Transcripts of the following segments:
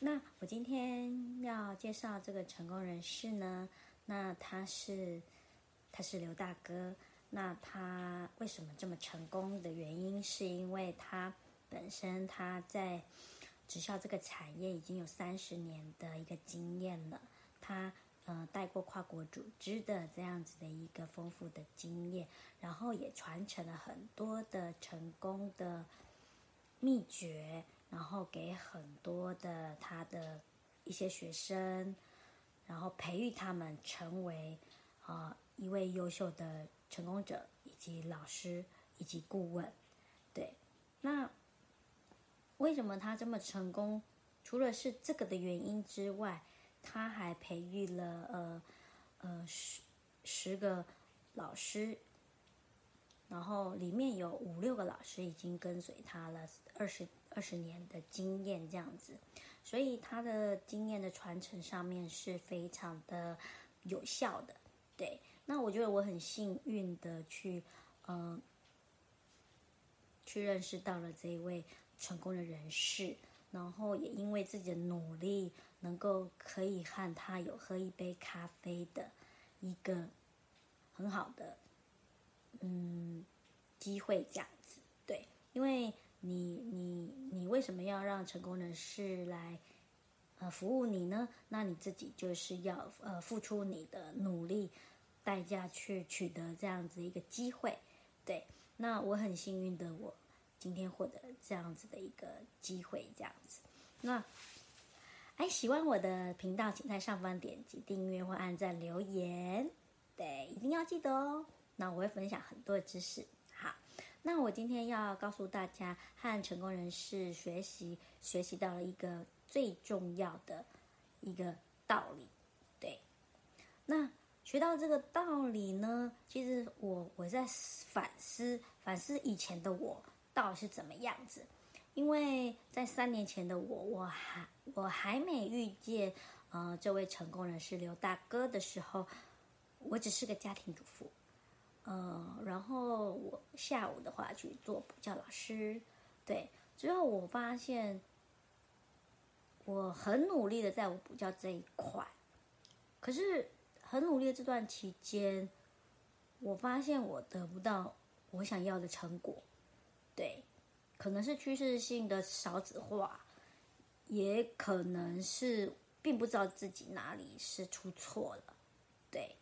那我今天要介绍这个成功人士呢，那他是他是刘大哥。那他为什么这么成功的原因，是因为他本身他在直销这个产业已经有三十年的一个经验了。他呃带过跨国组织的这样子的一个丰富的经验，然后也传承了很多的成功的秘诀。然后给很多的他的一些学生，然后培育他们成为啊一位优秀的成功者，以及老师以及顾问。对，那为什么他这么成功？除了是这个的原因之外，他还培育了呃呃十十个老师。然后里面有五六个老师已经跟随他了二十二十年的经验这样子，所以他的经验的传承上面是非常的有效的。对，那我觉得我很幸运的去嗯去认识到了这一位成功的人士，然后也因为自己的努力，能够可以和他有喝一杯咖啡的一个很好的。嗯，机会这样子，对，因为你你你为什么要让成功人士来呃服务你呢？那你自己就是要呃付出你的努力代价去取得这样子一个机会，对。那我很幸运的，我今天获得这样子的一个机会，这样子。那哎，喜欢我的频道，请在上方点击订阅或按赞留言，对，一定要记得哦。那我会分享很多的知识。好，那我今天要告诉大家，和成功人士学习，学习到了一个最重要的一个道理。对，那学到这个道理呢，其实我我在反思，反思以前的我到底是怎么样子。因为在三年前的我，我还我还没遇见呃这位成功人士刘大哥的时候，我只是个家庭主妇。呃，然后我下午的话去做补教老师，对，之后我发现我很努力的在我补教这一块，可是很努力的这段期间，我发现我得不到我想要的成果，对，可能是趋势性的少子化，也可能是并不知道自己哪里是出错了，对，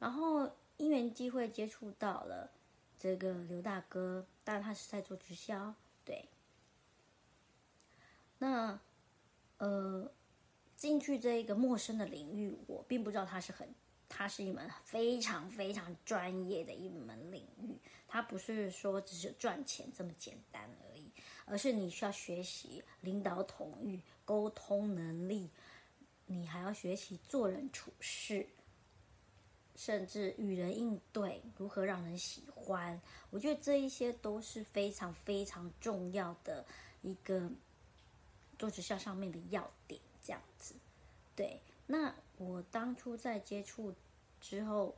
然后。因缘机会接触到了这个刘大哥，但他是在做直销，对。那呃，进去这一个陌生的领域，我并不知道他是很，他是一门非常非常专业的一门领域。它不是说只是赚钱这么简单而已，而是你需要学习领导统御、沟通能力，你还要学习做人处事。甚至与人应对，如何让人喜欢，我觉得这一些都是非常非常重要的一个做直销上面的要点。这样子，对。那我当初在接触之后，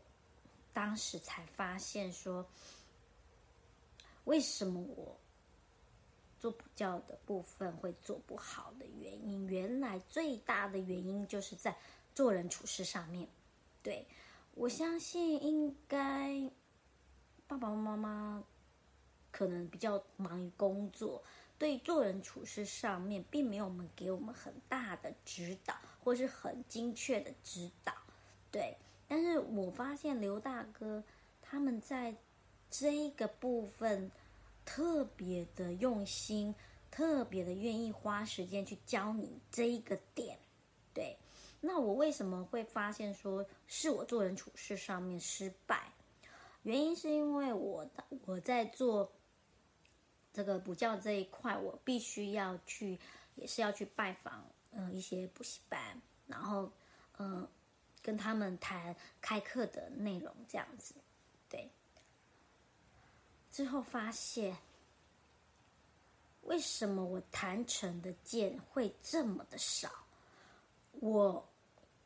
当时才发现说，为什么我做补教的部分会做不好的原因，原来最大的原因就是在做人处事上面。对我相信，应该爸爸妈妈可能比较忙于工作，对做人处事上面并没有我们给我们很大的指导，或是很精确的指导。对，但是我发现刘大哥他们在这一个部分。特别的用心，特别的愿意花时间去教你这一个点，对。那我为什么会发现说是我做人处事上面失败？原因是因为我我在做这个补教这一块，我必须要去，也是要去拜访嗯一些补习班，然后嗯跟他们谈开课的内容这样子，对。之后发现，为什么我谈成的件会这么的少？我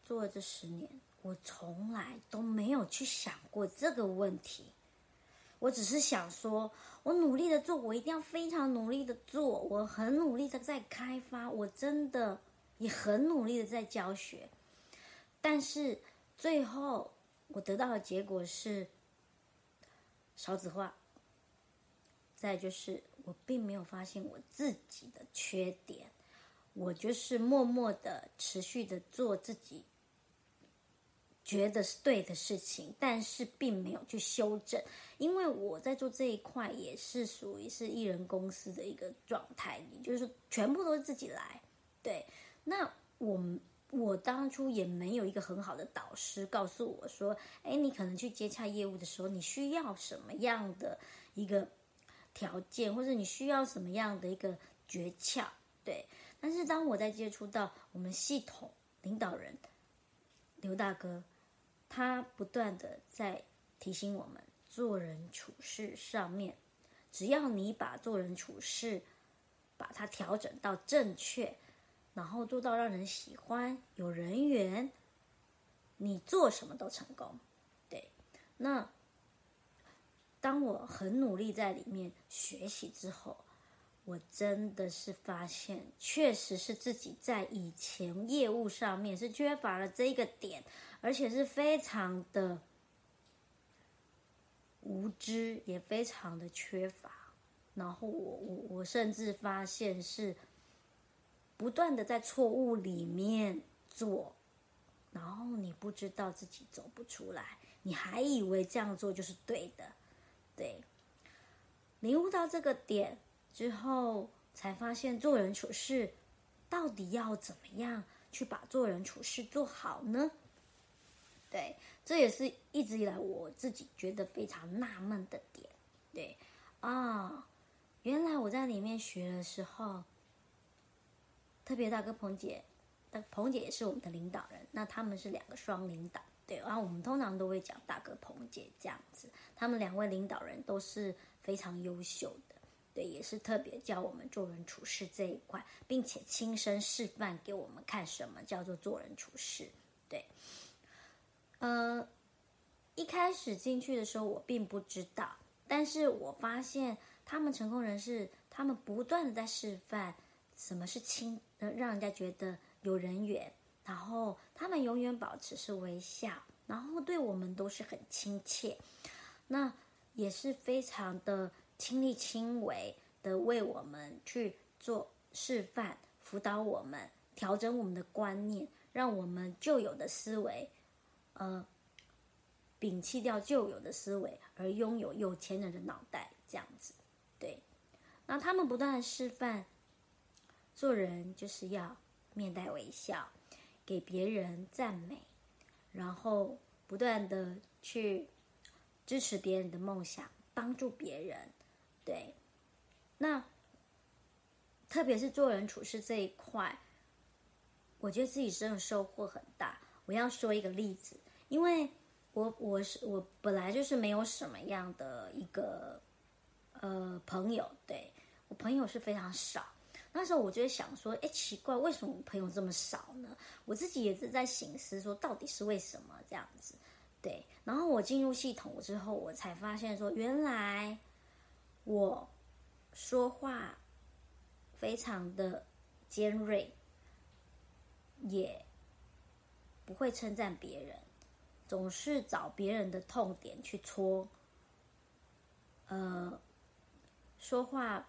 做了这十年，我从来都没有去想过这个问题。我只是想说，我努力的做，我一定要非常努力的做，我很努力的在开发，我真的也很努力的在教学。但是最后我得到的结果是少子化。再就是，我并没有发现我自己的缺点，我就是默默的、持续的做自己觉得是对的事情，但是并没有去修正，因为我在做这一块也是属于是艺人公司的一个状态，也就是全部都是自己来。对，那我我当初也没有一个很好的导师告诉我说，哎，你可能去接洽业务的时候，你需要什么样的一个。条件，或者你需要什么样的一个诀窍，对。但是当我在接触到我们系统领导人刘大哥，他不断的在提醒我们做人处事上面，只要你把做人处事把它调整到正确，然后做到让人喜欢、有人缘，你做什么都成功。对，那。当我很努力在里面学习之后，我真的是发现，确实是自己在以前业务上面是缺乏了这一个点，而且是非常的无知，也非常的缺乏。然后我我我甚至发现是不断的在错误里面做，然后你不知道自己走不出来，你还以为这样做就是对的。对，领悟到这个点之后，才发现做人处事到底要怎么样去把做人处事做好呢？对，这也是一直以来我自己觉得非常纳闷的点。对，啊，原来我在里面学的时候，特别大哥彭姐，彭姐也是我们的领导人，那他们是两个双领导。对，然后我们通常都会讲大哥、彭姐这样子，他们两位领导人都是非常优秀的，对，也是特别教我们做人处事这一块，并且亲身示范给我们看什么叫做做人处事。对，呃，一开始进去的时候我并不知道，但是我发现他们成功人士，他们不断的在示范什么是亲，让人家觉得有人缘。然后他们永远保持是微笑，然后对我们都是很亲切，那也是非常的亲力亲为的为我们去做示范，辅导我们调整我们的观念，让我们旧有的思维，呃，摒弃掉旧有的思维，而拥有有钱人的脑袋这样子。对，那他们不断的示范，做人就是要面带微笑。给别人赞美，然后不断的去支持别人的梦想，帮助别人。对，那特别是做人处事这一块，我觉得自己真的收获很大。我要说一个例子，因为我我是我本来就是没有什么样的一个呃朋友，对我朋友是非常少。那时候我就想说，哎，奇怪，为什么我朋友这么少呢？我自己也是在醒思，说到底是为什么这样子？对，然后我进入系统之后，我才发现说，原来我说话非常的尖锐，也不会称赞别人，总是找别人的痛点去戳。呃，说话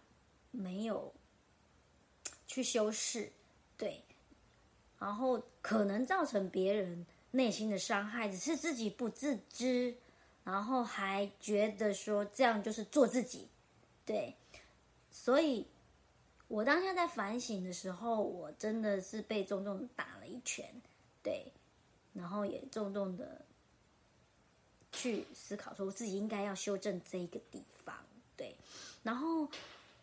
没有去修饰，对，然后可能造成别人内心的伤害，只是自己不自知，然后还觉得说这样就是做自己，对，所以我当下在反省的时候，我真的是被重重打了一拳，对，然后也重重的。去思考，说我自己应该要修正这一个地方，对。然后，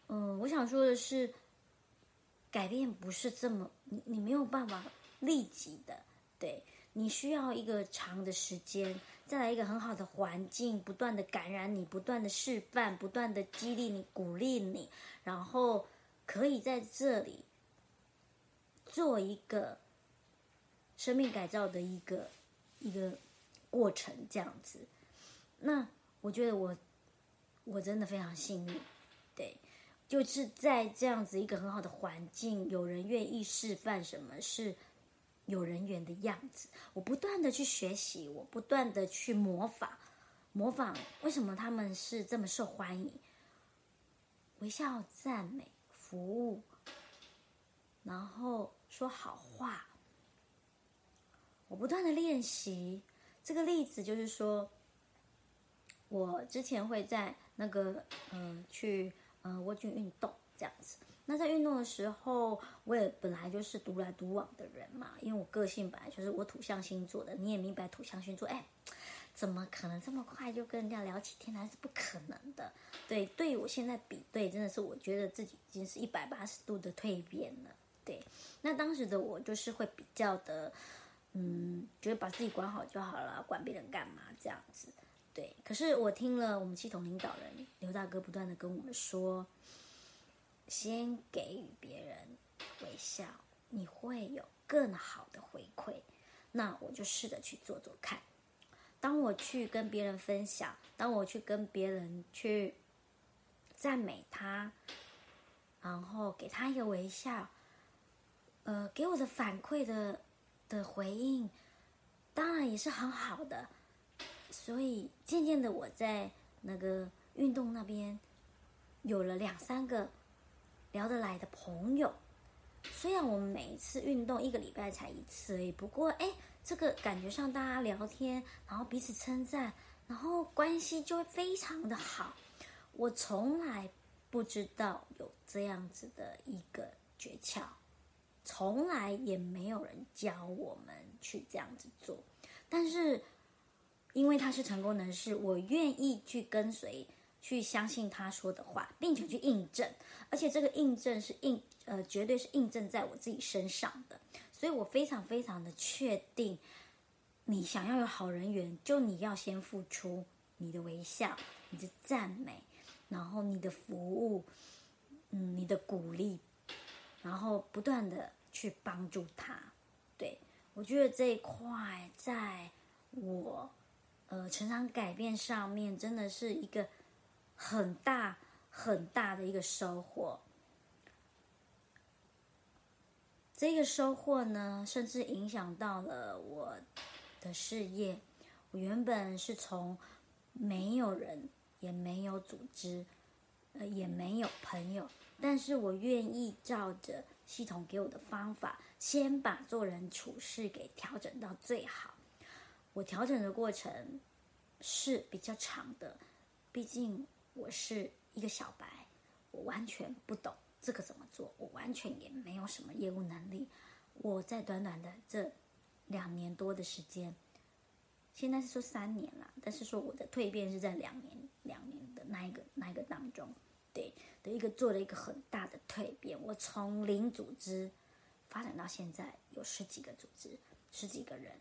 嗯，我想说的是，改变不是这么，你你没有办法立即的，对你需要一个长的时间，再来一个很好的环境，不断的感染你，不断的示范，不断的激励你，鼓励你，然后可以在这里做一个生命改造的一个一个。过程这样子，那我觉得我我真的非常幸运，对，就是在这样子一个很好的环境，有人愿意示范什么是有人缘的样子，我不断的去学习，我不断的去模仿，模仿为什么他们是这么受欢迎，微笑、赞美、服务，然后说好话，我不断的练习。这个例子就是说，我之前会在那个嗯去嗯蜗居运动这样子。那在运动的时候，我也本来就是独来独往的人嘛，因为我个性本来就是我土象星座的。你也明白土象星座，哎，怎么可能这么快就跟人家聊起天来？是不可能的。对，对于我现在比对，真的是我觉得自己已经是一百八十度的蜕变了。对，那当时的我就是会比较的。嗯，觉得把自己管好就好了，管别人干嘛？这样子，对。可是我听了我们系统领导人刘大哥不断的跟我们说，先给予别人微笑，你会有更好的回馈。那我就试着去做做看。当我去跟别人分享，当我去跟别人去赞美他，然后给他一个微笑，呃，给我的反馈的。的回应当然也是很好的，所以渐渐的我在那个运动那边有了两三个聊得来的朋友。虽然我们每一次运动一个礼拜才一次而已，不过哎，这个感觉上大家聊天，然后彼此称赞，然后关系就会非常的好。我从来不知道有这样子的一个诀窍。从来也没有人教我们去这样子做，但是因为他是成功人士，我愿意去跟随，去相信他说的话，并且去印证，而且这个印证是印呃，绝对是印证在我自己身上的，所以我非常非常的确定，你想要有好人缘，就你要先付出你的微笑、你的赞美，然后你的服务，嗯，你的鼓励。然后不断的去帮助他，对我觉得这一块在我呃成长改变上面真的是一个很大很大的一个收获。这个收获呢，甚至影响到了我的事业。我原本是从没有人，也没有组织，呃，也没有朋友。但是我愿意照着系统给我的方法，先把做人处事给调整到最好。我调整的过程是比较长的，毕竟我是一个小白，我完全不懂这个怎么做，我完全也没有什么业务能力。我在短短的这两年多的时间，现在是说三年了，但是说我的蜕变是在两年两年的那一个那一个当中。对的一个做了一个很大的蜕变，我从零组织发展到现在有十几个组织，十几个人。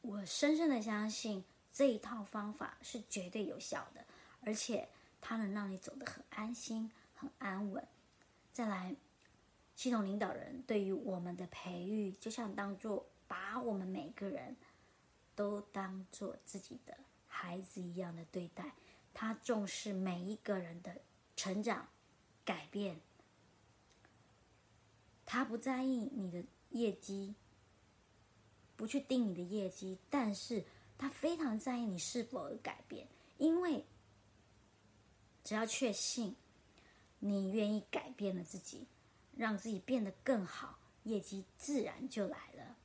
我深深的相信这一套方法是绝对有效的，而且它能让你走得很安心、很安稳。再来，系统领导人对于我们的培育，就像当做把我们每个人都当做自己的孩子一样的对待。他重视每一个人的成长、改变，他不在意你的业绩，不去盯你的业绩，但是他非常在意你是否改变，因为只要确信你愿意改变了自己，让自己变得更好，业绩自然就来了。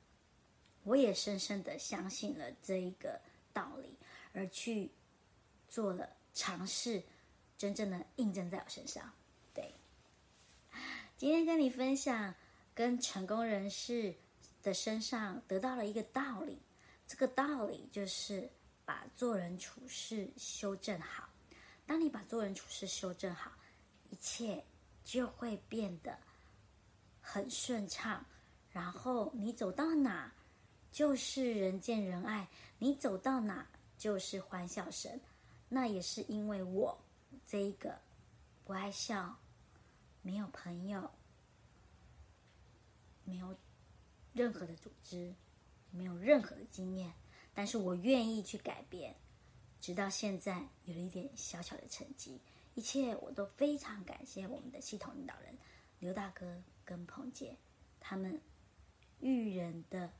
我也深深的相信了这一个道理，而去做了尝试，真正的印证在我身上。对，今天跟你分享，跟成功人士的身上得到了一个道理，这个道理就是把做人处事修正好。当你把做人处事修正好，一切就会变得很顺畅，然后你走到哪。就是人见人爱，你走到哪就是欢笑声。那也是因为我这一个不爱笑、没有朋友、没有任何的组织、没有任何的经验，但是我愿意去改变，直到现在有了一点小小的成绩。一切我都非常感谢我们的系统领导人刘大哥跟彭姐，他们育人的。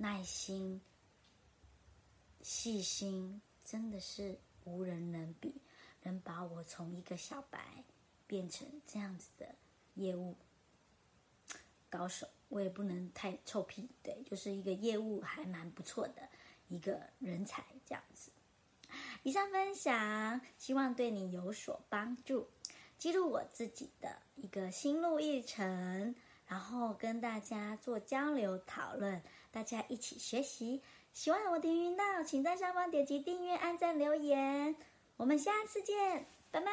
耐心、细心，真的是无人能比，能把我从一个小白变成这样子的业务高手。我也不能太臭屁，对，就是一个业务还蛮不错的一个人才，这样子。以上分享，希望对你有所帮助，记录我自己的一个心路历程，然后跟大家做交流讨论。大家一起学习，喜欢我的频道，请在上方点击订阅、按赞、留言。我们下次见，拜拜。